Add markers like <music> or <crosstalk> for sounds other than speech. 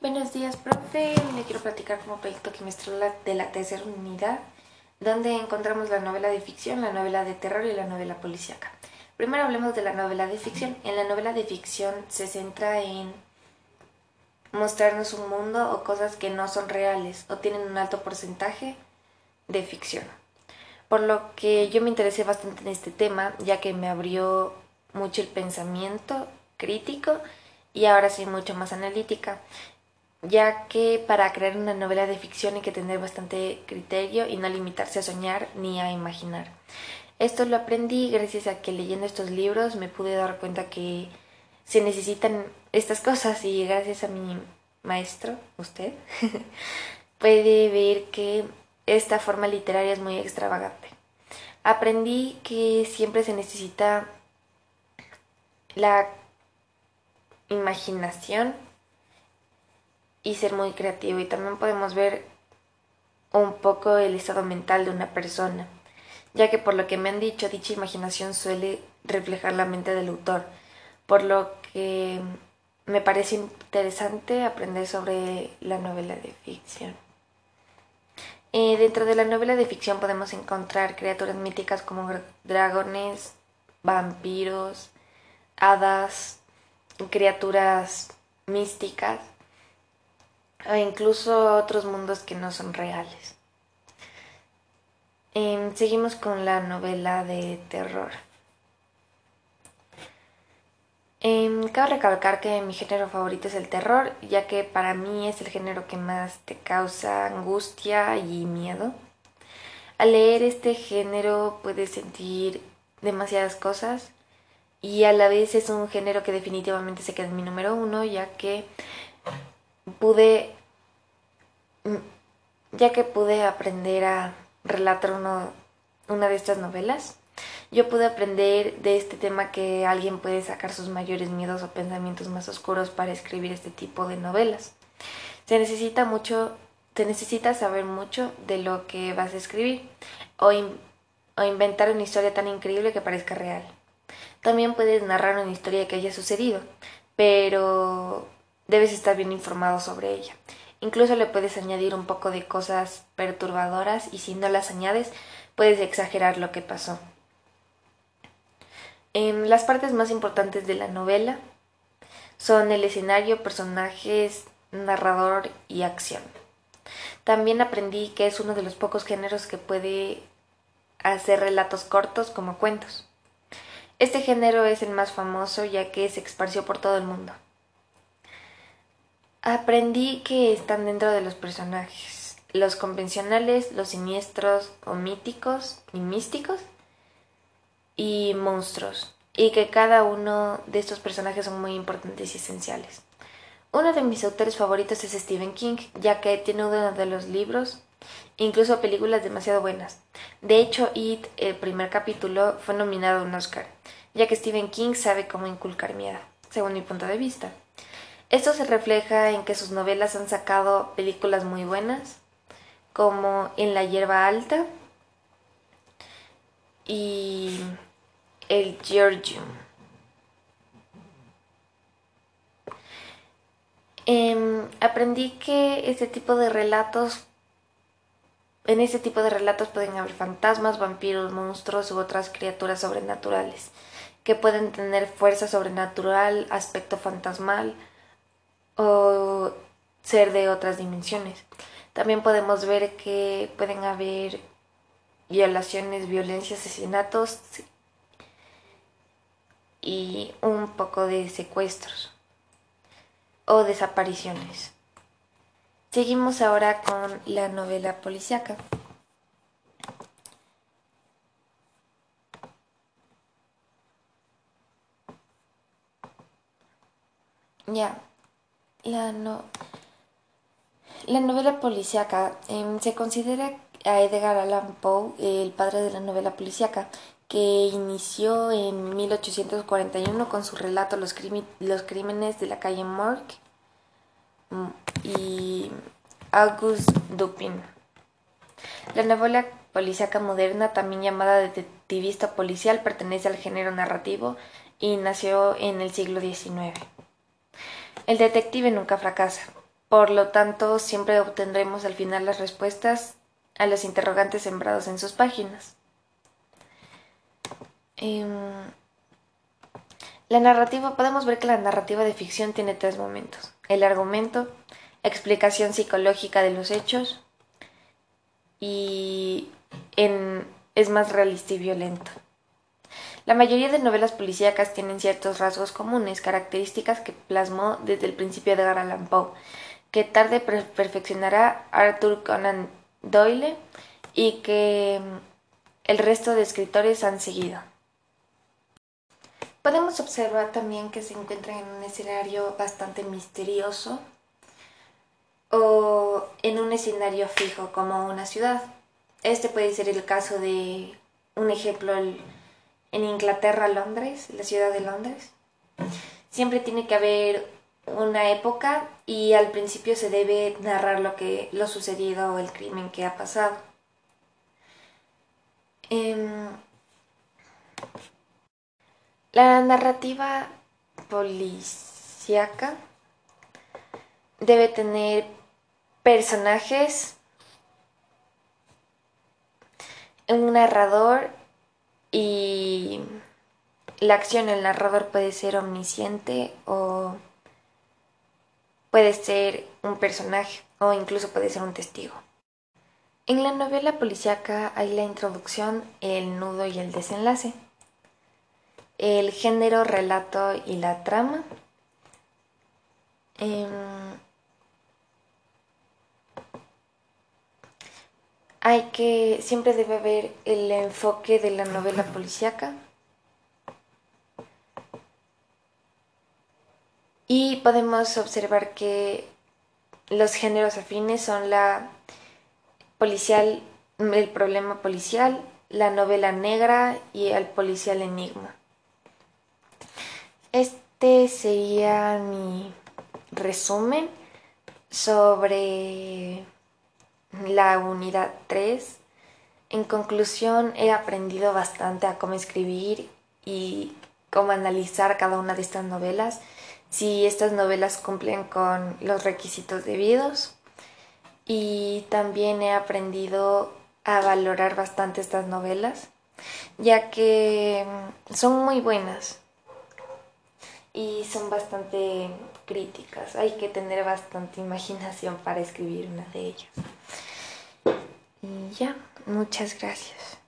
Buenos días, profe. Le quiero platicar como proyecto quimestral de la tercera unidad, donde encontramos la novela de ficción, la novela de terror y la novela policíaca. Primero hablemos de la novela de ficción. En la novela de ficción se centra en mostrarnos un mundo o cosas que no son reales o tienen un alto porcentaje de ficción. Por lo que yo me interesé bastante en este tema, ya que me abrió mucho el pensamiento crítico y ahora soy mucho más analítica ya que para crear una novela de ficción hay que tener bastante criterio y no limitarse a soñar ni a imaginar. Esto lo aprendí gracias a que leyendo estos libros me pude dar cuenta que se necesitan estas cosas y gracias a mi maestro, usted, <laughs> puede ver que esta forma literaria es muy extravagante. Aprendí que siempre se necesita la imaginación y ser muy creativo y también podemos ver un poco el estado mental de una persona, ya que por lo que me han dicho, dicha imaginación suele reflejar la mente del autor, por lo que me parece interesante aprender sobre la novela de ficción. Eh, dentro de la novela de ficción podemos encontrar criaturas míticas como dragones, vampiros, hadas, criaturas místicas o incluso otros mundos que no son reales. Em, seguimos con la novela de terror. Eh, cabe recalcar que mi género favorito es el terror, ya que para mí es el género que más te causa angustia y miedo. Al leer este género puedes sentir demasiadas cosas y a la vez es un género que definitivamente se queda en mi número uno, ya que pude, mm, ya que pude aprender a relatar uno, una de estas novelas, yo pude aprender de este tema que alguien puede sacar sus mayores miedos o pensamientos más oscuros para escribir este tipo de novelas. Se necesita mucho, te necesita saber mucho de lo que vas a escribir o, o inventar una historia tan increíble que parezca real. También puedes narrar una historia que haya sucedido, pero debes estar bien informado sobre ella. Incluso le puedes añadir un poco de cosas perturbadoras y si no las añades, puedes exagerar lo que pasó. En las partes más importantes de la novela son el escenario, personajes, narrador y acción. También aprendí que es uno de los pocos géneros que puede hacer relatos cortos como cuentos. Este género es el más famoso ya que se esparció por todo el mundo. Aprendí que están dentro de los personajes, los convencionales, los siniestros o míticos y místicos y monstruos, y que cada uno de estos personajes son muy importantes y esenciales. Uno de mis autores favoritos es Stephen King, ya que tiene uno de los libros, incluso películas demasiado buenas. De hecho, It, el primer capítulo, fue nominado a un Oscar, ya que Stephen King sabe cómo inculcar miedo, según mi punto de vista. Esto se refleja en que sus novelas han sacado películas muy buenas, como En la hierba alta y El Georgium. Em, aprendí que este tipo de relatos, en este tipo de relatos pueden haber fantasmas, vampiros, monstruos u otras criaturas sobrenaturales, que pueden tener fuerza sobrenatural, aspecto fantasmal, o ser de otras dimensiones. También podemos ver que pueden haber violaciones, violencias, asesinatos y un poco de secuestros o desapariciones. Seguimos ahora con la novela policíaca. Ya, la, la novela policíaca em, se considera a Edgar Allan Poe el padre de la novela policíaca, que inició en 1841 con su relato Los, crímenes de la calle Morgue mm, y August Dupin. La novela policíaca moderna, también llamada detectivista policial, pertenece al género narrativo y nació en el siglo XIX. El detective nunca fracasa. Por lo tanto, siempre obtendremos al final las respuestas a los interrogantes sembrados en sus páginas. Em, la narrativa, podemos ver que la narrativa de ficción tiene tres momentos. El argumento, explicación psicológica de los hechos y es más realista y violento. La mayoría de novelas policíacas tienen ciertos rasgos comunes, características que plasmó desde el principio de Allan Poe, que tarde perfeccionará Arthur Conan Doyle y que mm, el resto de escritores han seguido. Podemos observar también que se encuentran en un escenario bastante misterioso o en un escenario fijo como una ciudad. Este puede ser el caso de un ejemplo en Inglaterra, Londres, la ciudad de Londres. Siempre tiene que haber una época y al principio se debe narrar lo que lo sucedido o el crimen que ha pasado. Em, la narrativa policíaca debe tener personajes, un narrador y la acción del narrador puede ser omnisciente o puede ser un personaje o incluso puede ser un testigo. En la novela policíaca hay la introducción, el nudo y el desenlace el género, relato y la trama. Em, hay que, siempre debe haber el enfoque de la novela policíaca. Y podemos observar que los géneros afines son la policial, el problema policial, la novela negra y el policial enigma. Este sería mi resumen sobre la unidad 3. En conclusión, he aprendido bastante a cómo escribir y cómo analizar cada una de estas novelas, si estas novelas cumplen con los requisitos debidos. Y también he aprendido a valorar bastante estas novelas, ya que son muy buenas y son bastante críticas. Hay que tener bastante imaginación para escribir una de ellas. Y ya, muchas gracias.